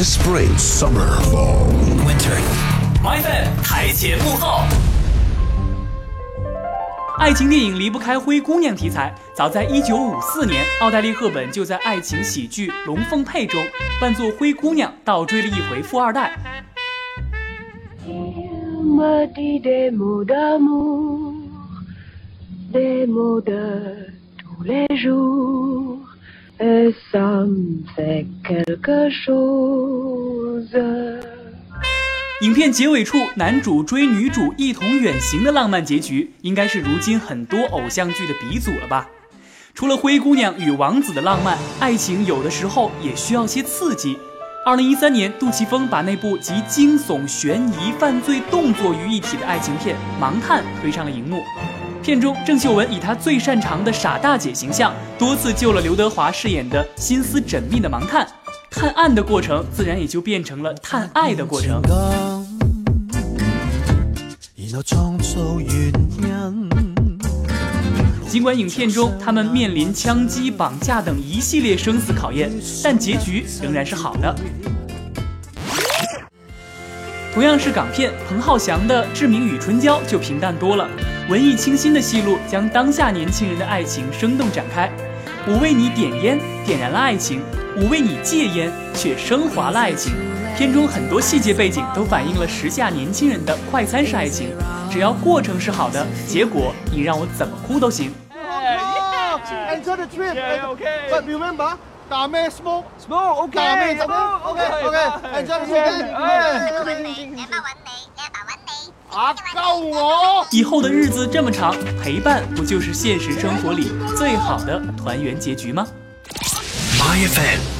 This spring, summer, fall, winter. My fan 台前幕后。爱情电影离不开灰姑娘题材。早在1954年，奥黛丽·赫本就在爱情喜剧《龙凤配》中扮作灰姑娘，倒追了一回富二代。影片结尾处，男主追女主一同远行的浪漫结局，应该是如今很多偶像剧的鼻祖了吧？除了灰姑娘与王子的浪漫，爱情有的时候也需要些刺激。二零一三年，杜琪峰把那部集惊悚、悬疑、犯罪、动作于一体的爱情片《盲探》推上了荧幕。片中，郑秀文以她最擅长的傻大姐形象，多次救了刘德华饰演的心思缜密的盲探。探案的过程，自然也就变成了探爱的过程。尽管影片中他们面临枪击、绑架等一系列生死考验，但结局仍然是好的。同样是港片，彭浩翔的《志明与春娇》就平淡多了，文艺清新的戏路将当下年轻人的爱情生动展开。我为你点烟，点燃了爱情；我为你戒烟，却升华了爱情。片中很多细节背景都反映了时下年轻人的快餐式爱情，只要过程是好的，结果你让我怎么哭都行。Enjoy the trip. 打咩 smoke smoke OK 打咩 smoke OK OK 系真嘅，哎，阿妈揾你，阿爸揾你，啊救我！以后的日子这么长，陪伴不就是现实生活里最好的团圆结局吗？My FM。